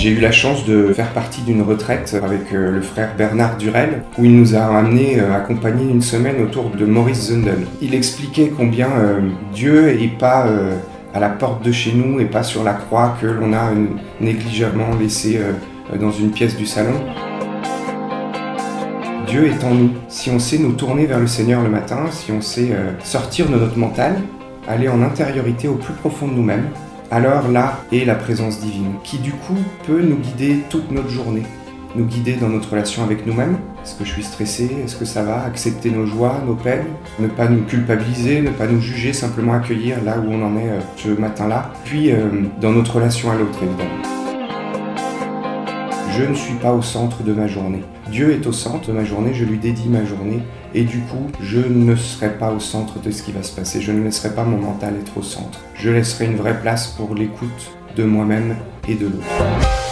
J'ai eu la chance de faire partie d'une retraite avec euh, le frère Bernard Durel, où il nous a amené euh, accompagner une semaine autour de Maurice Zundel. Il expliquait combien euh, Dieu n'est pas à la porte de chez nous et pas sur la croix que l'on a négligemment laissé dans une pièce du salon. Dieu est en nous. Si on sait nous tourner vers le Seigneur le matin, si on sait sortir de notre mental, aller en intériorité au plus profond de nous-mêmes, alors là est la présence divine, qui du coup peut nous guider toute notre journée, nous guider dans notre relation avec nous-mêmes. Est-ce que je suis stressé? Est-ce que ça va? Accepter nos joies, nos peines, ne pas nous culpabiliser, ne pas nous juger, simplement accueillir là où on en est euh, ce matin-là. Puis euh, dans notre relation à l'autre, évidemment. Je ne suis pas au centre de ma journée. Dieu est au centre de ma journée, je lui dédie ma journée et du coup, je ne serai pas au centre de ce qui va se passer. Je ne laisserai pas mon mental être au centre. Je laisserai une vraie place pour l'écoute de moi-même et de l'autre.